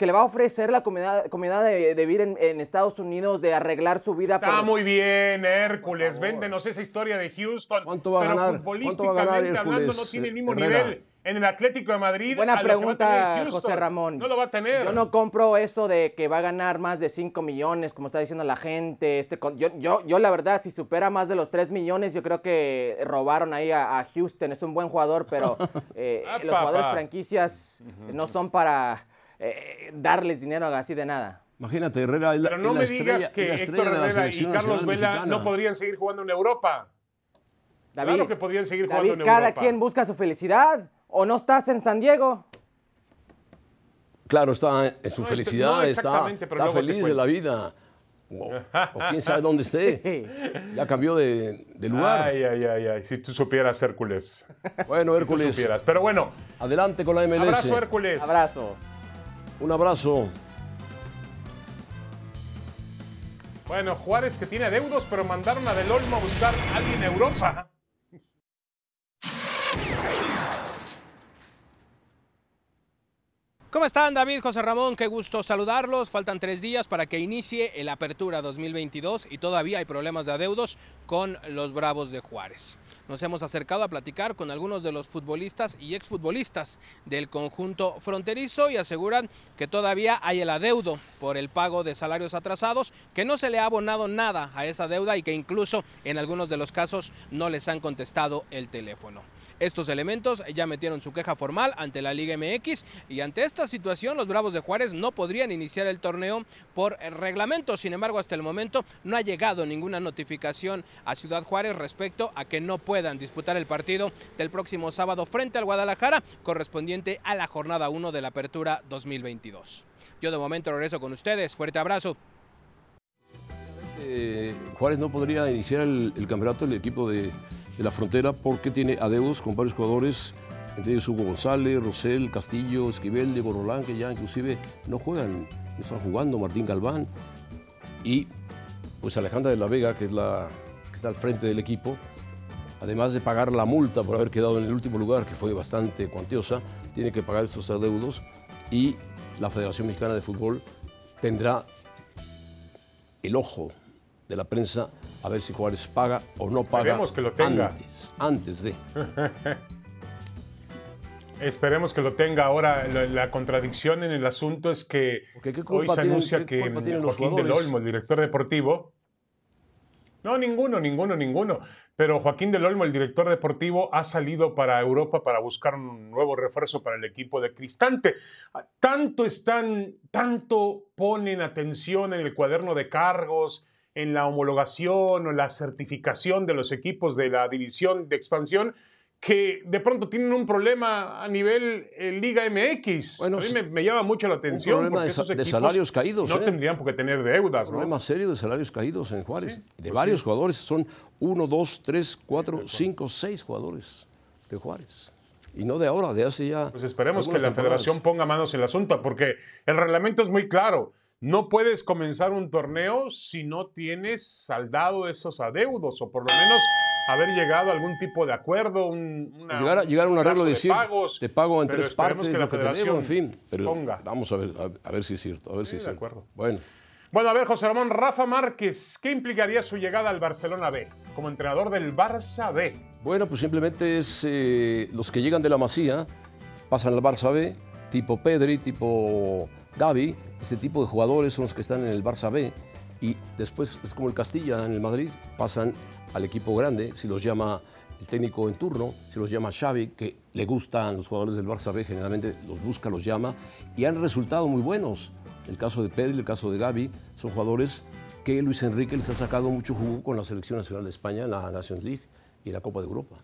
que le va a ofrecer la comodidad, comodidad de, de vivir en, en Estados Unidos, de arreglar su vida. Está por- muy bien, Hércules. Véndenos esa historia de Houston. ¿Cuánto va a pero ganar? ¿Cuánto va a ganar futbolísticamente hablando no tiene el mismo Herrera? nivel en el Atlético de Madrid. Buena a lo que va a pregunta, tener Houston. José Ramón. No lo va a tener. Yo no compro eso de que va a ganar más de 5 millones, como está diciendo la gente. Este, yo, yo, yo, la verdad, si supera más de los 3 millones, yo creo que robaron ahí a, a Houston. Es un buen jugador, pero eh, Ah, los jugadores franquicias no son para eh, darles dinero así de nada. Imagínate, Herrera es la, Pero no me estrella- digas que la Héctor estrella de la Herrera y Carlos nacional Vela mexicana. no podrían seguir jugando en Europa. David, Claro que podrían seguir David, jugando en cada Europa. quien busca su felicidad. ¿O no estás en San Diego? Claro, está en su No, este- felicidad, no está, está feliz de la vida. O, o quién sabe dónde esté. Ya cambió de, de lugar. Ay, ay, ay, ay. Si tú supieras, Hércules. bueno, Si tú Hércules, supieras. Pero bueno, adelante con la MLS. abrazo, Hércules. Abrazo. Un abrazo. Bueno, Juárez que tiene adeudos, pero mandaron a Del Olmo a buscar a alguien en Europa. ¿Cómo están David, José Ramón? Qué gusto saludarlos. Faltan tres días para que inicie el Apertura 2022 y todavía hay problemas de adeudos con los Bravos de Juárez. Nos hemos acercado a platicar con algunos de los futbolistas y exfutbolistas del conjunto fronterizo y aseguran que todavía hay el adeudo por el pago de salarios atrasados, que no se le ha abonado nada a esa deuda y que incluso en algunos de los casos no les han contestado el teléfono. Estos elementos ya metieron su queja formal ante la Liga MX y ante esta situación los Bravos de Juárez no podrían iniciar el torneo por el reglamento. Sin embargo, hasta el momento no ha llegado ninguna notificación a Ciudad Juárez respecto a que no puedan disputar el partido del próximo sábado frente al Guadalajara correspondiente a la jornada 1 de la Apertura 2022. Yo de momento regreso con ustedes. Fuerte abrazo. Eh, Juárez no podría iniciar el, el campeonato del equipo de, de la frontera porque tiene adeudos con varios jugadores, entre ellos Hugo González, Rosel, Castillo, Esquivel, Diego Rolán, que ya inclusive no juegan, no están jugando, Martín Galván y pues Alejandra de la Vega, que es la que está al frente del equipo, además de pagar la multa por haber quedado en el último lugar, que fue bastante cuantiosa, tiene que pagar estos adeudos y la Federación Mexicana de Fútbol tendrá el ojo de la prensa a ver si Juárez paga o no paga Esperemos que lo tenga. antes, antes de. Esperemos que lo tenga ahora. La, la contradicción en el asunto es que Porque ¿qué hoy se tienen- anuncia que Joaquín del? Olmo, el director deportivo, no, ninguno, ninguno, ninguno. Pero Joaquín del Olmo, el director deportivo, ha salido para Europa para buscar un nuevo refuerzo para el equipo de Cristante. Tanto están, tanto ponen atención en el cuaderno de cargos, en la homologación o la certificación de los equipos de la división de expansión, que de pronto tienen un problema a nivel eh, Liga MX. Bueno, a mí me, me llama mucho la atención. problema porque de esos de salarios caídos, No ¿eh? tendrían por qué tener deudas, Un ¿no? problema serio de salarios caídos en Juárez. de pues varios sí. jugadores. Son uno, dos, tres, cuatro, cinco, seis jugadores de Juárez. Y no de ahora, de hace ya. Pues esperemos que la federación ponga manos en el asunto, porque el reglamento es muy claro. No puedes comenzar un torneo si no tienes saldado esos adeudos, o por lo menos haber llegado a algún tipo de acuerdo, un, una- llegar, a, llegar a un arreglo de decir, pagos, te pago en tres partes que la lo que te debo, en fin. Pero ponga. vamos a ver, a, a ver si es cierto, a ver Sí, si es de cierto. acuerdo. Bueno, Bueno, a ver, José Ramón, Rafa Márquez, ¿qué implicaría su llegada al Barcelona B como entrenador del Barça B? Bueno, pues simplemente es eh, los que llegan de la Masía, pasan al Barça B, tipo Pedri, tipo Gaby, ese tipo de jugadores son los que están en el Barça B y después es como el Castilla en el Madrid, pasan al equipo grande, si los llama el técnico en turno, si los llama Xavi, que le gustan los jugadores del Barça B, generalmente los busca, los llama y han resultado muy buenos. El caso de Pedri, el caso de Gaby, son jugadores que Luis Enrique les ha sacado mucho jugo con la Selección Nacional de España la Nations League y la Copa de Europa.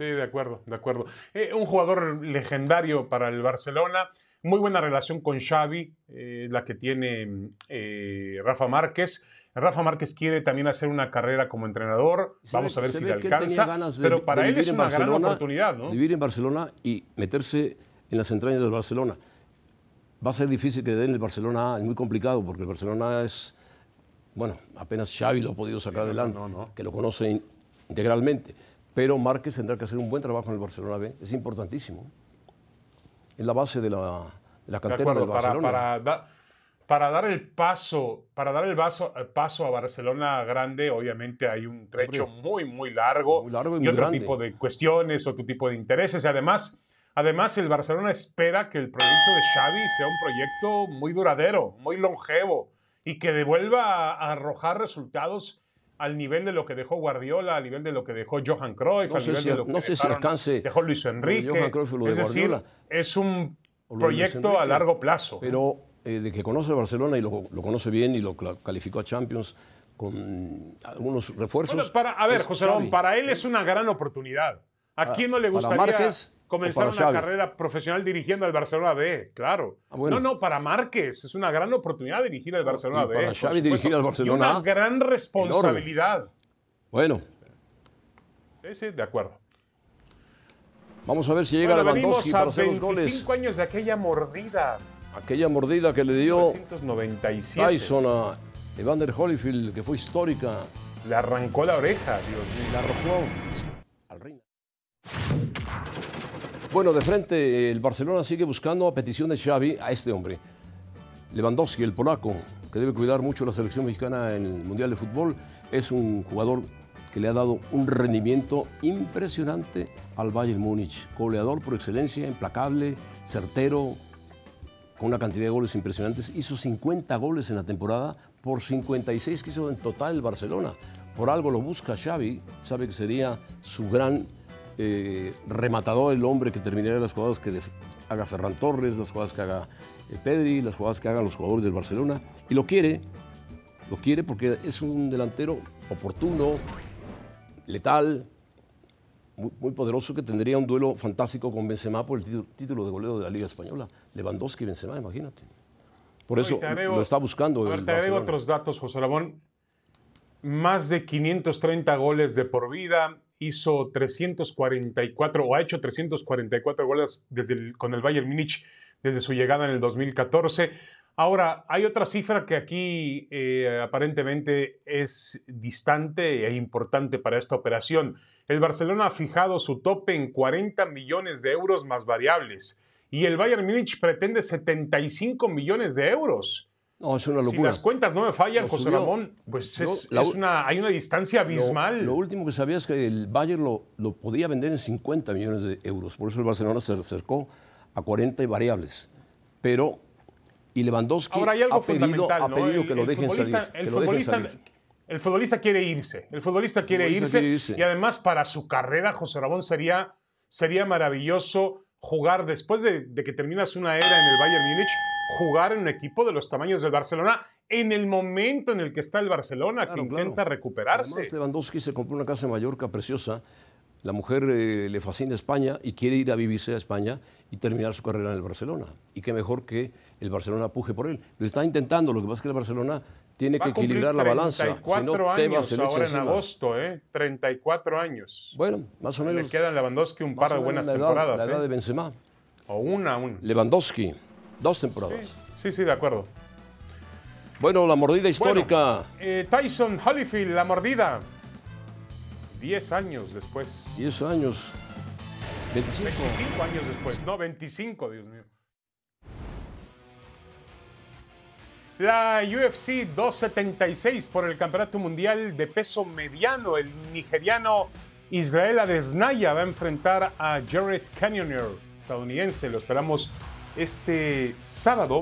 Sí, de acuerdo, de acuerdo. Eh, un jugador legendario para el Barcelona, muy buena relación con Xavi, eh, la que tiene eh, Rafa Márquez. Rafa Márquez quiere también hacer una carrera como entrenador. Vamos a ver si le alcanza. de- pero para él es una gran oportunidad, ¿no? Vivir en Barcelona y meterse en las entrañas del Barcelona. Va a ser difícil que den el Barcelona A, es muy complicado porque el Barcelona es, bueno, apenas Xavi lo ha podido sacar adelante, no, no. que lo conoce in- integralmente. Pero Márquez tendrá que hacer un buen trabajo en el Barcelona B, es importantísimo. Es la base de la, de la De cantera acuerdo, del Barcelona. para, da- para dar el paso, para dar el paso, paso a Barcelona grande, obviamente hay un trecho muy, muy largo, Muy largo y y, muy otro grande. tipo de cuestiones, otro tipo de intereses. Y además, además, el Barcelona espera que el proyecto de Xavi sea un proyecto muy duradero, muy longevo y que devuelva a arrojar resultados al nivel de lo que dejó Guardiola, al nivel de lo que dejó Johan Cruyff, No al nivel si- de lo que no sé si alcance dejó Luis Enrique. Johan Cruyff o lo de es decir, es un proyecto a largo plazo. Pero eh, de que conoce a Barcelona y lo, lo conoce bien y lo calificó a Champions con algunos refuerzos. Bueno, para, a ver, José Ramón, para él es una gran oportunidad. ¿A Para- quién no le para gustaría Márquez o comenzar una Xavi? carrera profesional dirigiendo al Barcelona B? Claro. Ah, bueno. No, no, para Márquez es una gran oportunidad dirigir al Barcelona B. para Xavi dirigir al Barcelona Y una A, gran responsabilidad. Bueno, Sí, sí, de acuerdo. vamos a ver si llega Bueno, Lewandowski para hacer los 25 goles. años de aquella mordida. Aquella mordida que le dio 1997. Tyson a Evander Holyfield, que fue histórica, Le arrancó la oreja, Dios mío. le arrojó al reino. Bueno, de frente, el Barcelona sigue buscando a petición de Xavi a este hombre. Lewandowski, el polaco, que debe cuidar mucho la selección mexicana en el Mundial de Fútbol, es un jugador que le ha dado un rendimiento impresionante al Bayern Múnich. Goleador por excelencia, implacable, certero, con una cantidad de goles impresionantes. Hizo 50 goles en la temporada por 56 que hizo en total el Barcelona. Por algo lo busca Xavi, sabe que sería su gran eh, rematador, el hombre que terminaría las jugadas que haga Ferran Torres, las jugadas que haga eh, Pedri, las jugadas que hagan los jugadores del Barcelona. Y lo quiere, lo quiere porque es un delantero oportuno, letal, muy, muy poderoso que tendría un duelo fantástico con Benzema por el título, título de goleo de la Liga Española. Lewandowski y Benzema, imagínate. Por eso agrego- lo está buscando A ver, te agrego otros datos, José Ramón. Más de 530 goles de por vida. Hizo 344 o ha hecho 344 goles desde con el Bayern Múnich desde su llegada en el 2014. Ahora, hay otra cifra que aquí eh, aparentemente es distante e importante para esta operación. El Barcelona ha fijado su tope en 40 millones de euros más variables y el Bayern Múnich pretende 75 millones de euros. No, es una Si locura. las cuentas no me fallan, José subió. Ramón, pues es, la es u- una, hay una distancia abismal. Lo, último que sabía es que el Bayern lo, lo podía vender en 50 millones de euros. Por eso el Barcelona se acercó a 40 y variables. Pero, y Lewandowski Ahora hay algo ha pedido, ha ¿no? pedido El- que lo dejen salir. El que lo dejen futbolista, salir. el futbolista quiere irse. El futbolista, quiere, futbolista irse, quiere irse. Y además, para su carrera, José Ramón, sería, sería maravilloso jugar después de, de que terminas una era en el Bayern Múnich, jugar en un equipo de los tamaños del Barcelona en el momento en el que está el Barcelona, Claro, que claro. intenta recuperarse. Además, Lewandowski se compró una casa en Mallorca preciosa. La mujer eh, le fascina España y quiere ir a vivirse a España y terminar su carrera en el Barcelona. Y qué mejor que el Barcelona puje por él. Lo está intentando, lo que pasa es que el Barcelona tiene Va que equilibrar la balanza. 34 si no, Tebas años ahora en agosto, ¿eh? 34 años. Bueno, más o menos. Le quedan Lewandowski un par de buenas la edad- temporadas. La edad ¿eh? de Benzema. O una, una. Lewandowski, dos temporadas. Sí, sí, de acuerdo. Bueno, la mordida histórica. Bueno, eh, Tyson Holyfield, la mordida. 10 años después. 10 años. 25. 25 años después, no, 25, Dios mío. La UFC 276 por el Campeonato Mundial de Peso Mediano. El nigeriano Israel Adesanya va a enfrentar a Jared Cannonier, estadounidense. Lo esperamos este sábado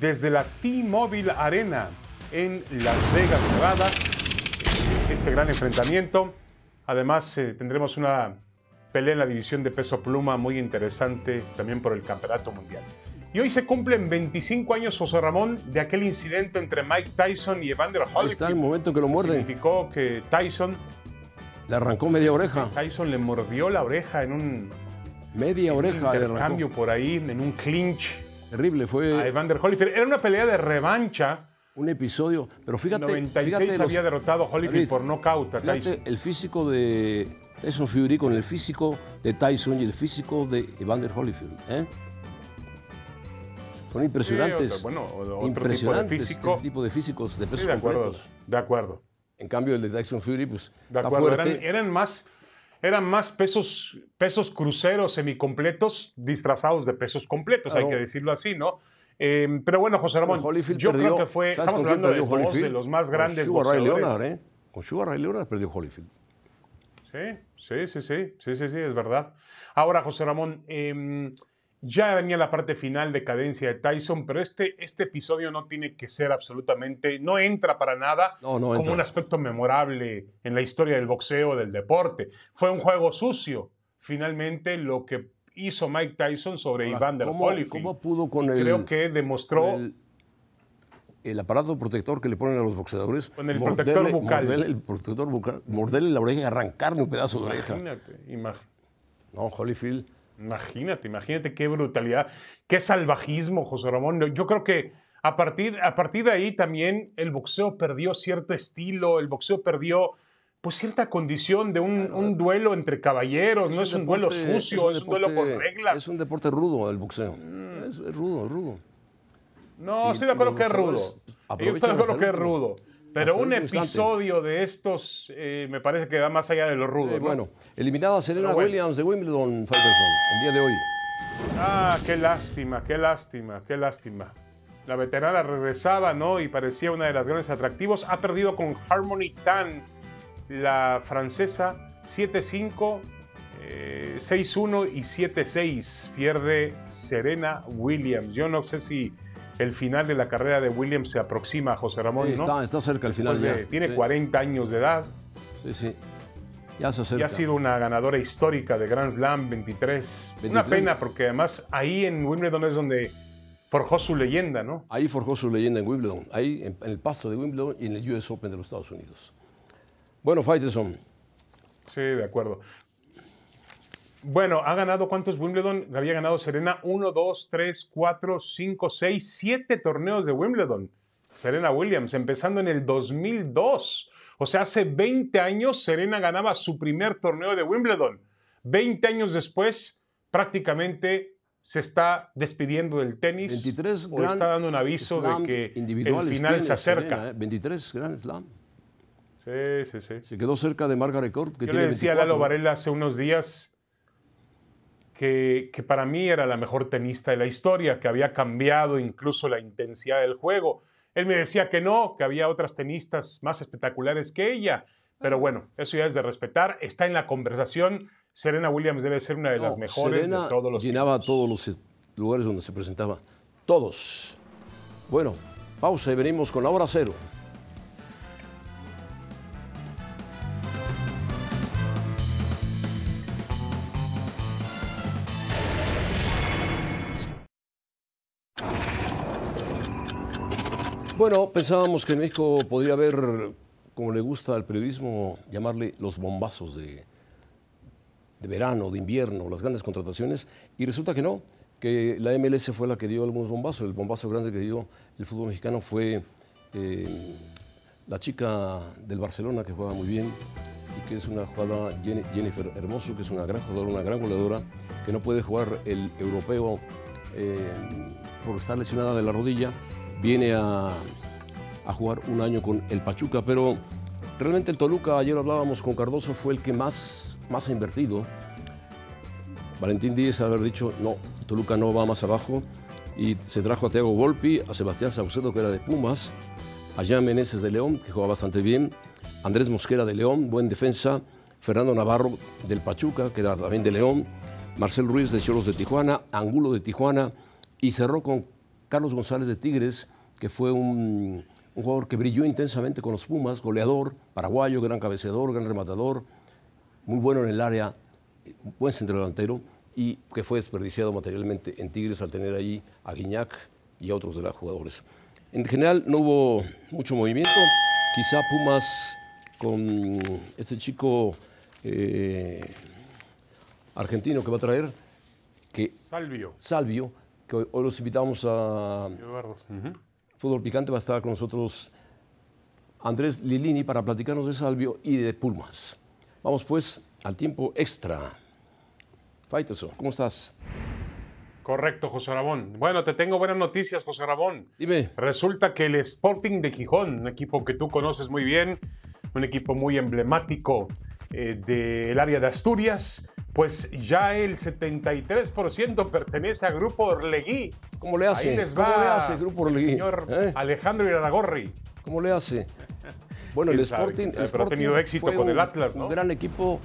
desde la T-Mobile Arena en Las Vegas, Nevada. Este gran enfrentamiento. Además, eh, tendremos una pelea en la división de peso pluma muy interesante también por el Campeonato Mundial. Y hoy se cumplen 25 años, José Ramón, de aquel incidente entre Mike Tyson y Evander Ahí Holyfield. está el momento que lo muerde. Significó que Tyson, Le arrancó media oreja. Tyson le mordió la oreja en un Media oreja le intercambio arrancó. por ahí, en un clinch Terrible, a fue Evander Holyfield. Era una pelea de revancha. un episodio. Pero En fíjate. 96 fíjate los- había derrotado a Holyfield David, por nocaut a Tyson. Fíjate el físico de Tyson Fury con el físico de Tyson y el físico de Evander Holyfield. ¿eh? Son impresionantes. otro- bueno, otro tipo de impresionantes físico. este tipo de físicos de pesos Sí, de acuerdo. completos. De acuerdo. En cambio, el de Tyson Fury, pues, De está acuerdo, fuerte. eran, eran más, eran más pesos, pesos cruceros semicompletos disfrazados de pesos completos, Claro. hay que decirlo así, ¿no? Eh, pero bueno, José Ramón, Holyfield yo perdió- creo que fue, ¿sabes estamos con hablando de dos de los más Con grandes Sugar Ray. Leonard, ¿eh? Con Sugar Ray Leonard perdió Holyfield. Sí, sí, sí, sí, sí, sí, sí, es verdad. Ahora, José Ramón, em, ya venía la parte final de cadencia de Tyson, pero este, este episodio no tiene que ser absolutamente, no entra para nada No, no como entra. un aspecto memorable en la historia del boxeo, del deporte. Fue un juego sucio, finalmente, lo que hizo Mike Tyson sobre Ahora, Evander ¿cómo, Holyfield. cómo pudo con el, Creo que demostró... el, el aparato protector que le ponen a los boxeadores? Con el protector bucal. Morderle, el protector bucal, morderle la oreja y arrancarle un pedazo de oreja. Imagínate, imag- No, Holyfield. Imagínate, imagínate qué brutalidad, qué salvajismo, José Ramón. Yo creo que a partir, a partir de ahí también el boxeo perdió cierto estilo, el boxeo perdió pues cierta condición de un, un duelo entre caballeros, no es un duelo sucio, es un, duelo con reglas. Es un deporte rudo el boxeo. Es, es rudo, es rudo. No, estoy de acuerdo y que es rudo. Yo estoy de acuerdo que es rudo. Pero un episodio de estos eh, me parece que va más allá de lo rudo. Eh, ¿no? Bueno, eliminada Serena bueno. Williams de Wimbledon, Faitelson, el día de hoy. Ah, qué lástima, qué lástima, qué lástima. La veterana regresaba, ¿no? Y parecía una de las grandes atractivos. Ha perdido con Harmony Tan, la francesa, 7-5, eh, 6-1 y 7-6. Pierde Serena Williams. Yo no sé si el final de la carrera de Williams se aproxima a José Ramón, Sí, ¿no? está, está cerca al final eh, ya. tiene Sí, 40 años de edad Sí, sí. Ya se y ha sido una ganadora histórica de Grand Slam 23. Una 23. pena porque además ahí en Wimbledon es donde forjó su leyenda, ¿no? Ahí forjó su leyenda en Wimbledon, ahí en, el pasto de Wimbledon y en el US Open de los Estados Unidos. Bueno, Faitelson, Sí, de acuerdo. Bueno, ha ganado cuántos Wimbledon? Había ganado Serena 1, 2, 3, 4, 5, 6, 7 torneos de Wimbledon. Serena Williams, empezando en el 2002. O sea, hace 20 años Serena ganaba su primer torneo de Wimbledon. 20 años después, prácticamente se está despidiendo del tenis 23 o Grand está dando un aviso de que el final se acerca. Serena, ¿eh? 23 Grand Slam. Sí, sí, sí. Se quedó cerca de Margaret Court, que Yo tiene le decía a 24. Lalo Varela hace unos días que, que para mí era la mejor tenista de la historia, que había cambiado incluso la intensidad del juego. Él me decía que no, que había otras tenistas más espectaculares que ella. Pero bueno, eso ya es de respetar. Está en la conversación. Serena Williams debe ser una de las No, mejores Serena de todos los llenaba todos los lugares donde se presentaba. Todos. Bueno, pausa y venimos con la hora cero. Bueno, pensábamos que en México podría haber, como le gusta al periodismo, llamarle los bombazos de, de verano, de invierno, las grandes contrataciones, y resulta que no, que la MLS fue la que dio algunos bombazos. El bombazo grande que dio el fútbol mexicano fue eh, la chica del Barcelona que juega muy bien y que es una jugadora, Jen- Jennifer Hermoso, que es una gran jugadora, una gran goleadora, que no puede jugar el europeo eh, por estar lesionada de la rodilla, viene a, a jugar un año con el Pachuca, pero realmente el Toluca, ayer hablábamos con Cardoso, fue el que más, más ha invertido. Valentín Díez haber dicho, no, Toluca no va más abajo, y se trajo a Thiago Volpi, a Sebastián Saucedo, que era de Pumas, a Jean Meneses de León, que juega bastante bien, Andrés Mosquera de León, buen defensa, Fernando Navarro del Pachuca, que era también de León, Marcel Ruiz de Cholos de Tijuana, Angulo de Tijuana, y cerró con Carlos González de Tigres, que fue un, un jugador que brilló intensamente con los Pumas, goleador, paraguayo, gran cabeceador, gran rematador, muy bueno en el área, buen centrodelantero y que fue desperdiciado materialmente en Tigres al tener ahí a Guiñac y a otros de los jugadores. En general no hubo mucho movimiento, quizá Pumas con este chico eh, argentino que va a traer, que Salvio. Salvio, que hoy, hoy los invitamos a Eduardo. Fútbol Picante, va a estar con nosotros Andrés Lilini para platicarnos de Salvio y de Pumas. Vamos pues al tiempo extra. Faitelson, ¿cómo estás? Correcto, José Ramón. Bueno, te tengo buenas noticias, José Ramón. Dime. Resulta que el Sporting de Gijón, un equipo que tú conoces muy bien, un equipo muy emblemático eh, del área de Asturias, pues ya el 73% pertenece a Grupo Orlegui. ¿Cómo le hace? Ahí les ¿Cómo va le hace Grupo Orlegui? El señor ¿Eh? Alejandro Iraragorri. ¿Cómo le hace? Bueno, el ¿Quién sabe, Sporting, sabe, el ha tenido éxito con un- el Atlas, ¿no? Un gran equipo.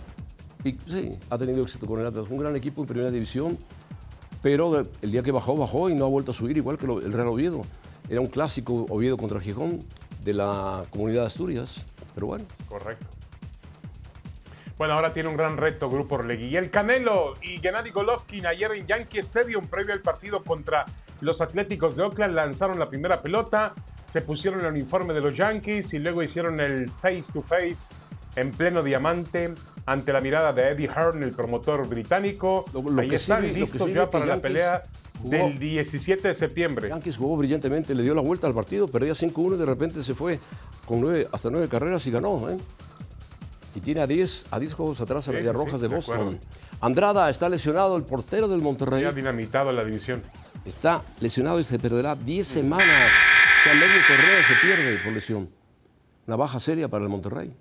Y, sí, ha tenido éxito con el Atlas. Un gran equipo en primera división. Pero el día que bajó, bajó y no ha vuelto a subir, igual que lo- el Real Oviedo. Era un clásico Oviedo contra Gijón de la comunidad de Asturias. Pero bueno, Correcto. Bueno, ahora tiene un gran reto Grupo Orlegui. El Canelo y Gennady Golovkin ayer en Yankee Stadium, previo al partido contra los Atléticos de Oakland, lanzaron la primera pelota, se pusieron el uniforme de los Yankees y luego hicieron el face to face en pleno diamante ante la mirada de Eddie Hearn, el promotor británico. Lo- lo Ahí que están que listos ya que para la pelea jugó- del 17 de septiembre. Yankees jugó brillantemente, le dio la vuelta al partido, perdía 5-1 y de repente se fue con nueve, hasta nueve carreras y ganó. ¿eh? Y tiene a 10, a 10 juegos atrás a Sí, Rojas de Boston. Andrada está lesionado, el portero del Monterrey. Ya dinamitado la división. Está lesionado y se perderá 10 semanas. O sea, medio torneo se pierde por lesión. Una baja seria para el Monterrey.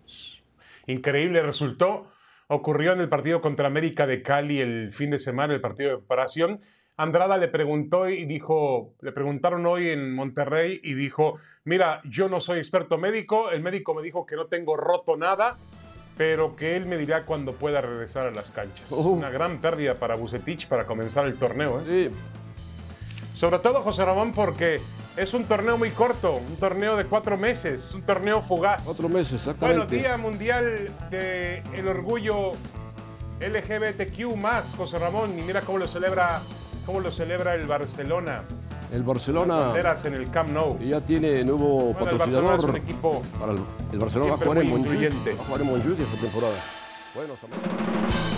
Increíble resultó. Ocurrió en el partido contra América de Cali el fin de semana, el partido de preparación. Andrada le preguntó y dijo, le preguntaron hoy en Monterrey y dijo, mira, yo no soy experto médico, el médico me dijo que no tengo roto nada, pero que él me dirá cuando pueda regresar a las canchas. Oh. Una gran pérdida para Bucetich para comenzar el torneo. ¿eh? Sí, Sobre todo José Ramón porque es un torneo muy corto, un torneo de cuatro meses, un torneo fugaz. cuatro meses, Bueno, exactamente. Día Mundial del Orgullo LGBTQ más, José Ramón, y mira cómo lo celebra, cómo lo celebra el Barcelona. El Barcelona en el Camp Nou. ya tiene nuevo Bueno, el Barcelona es un patrocinador. equipo Para el, el Barcelona va a jugar en muy Montjuic. influyente. Va a jugar en Montjuic esta temporada. Bueno, hasta mañana.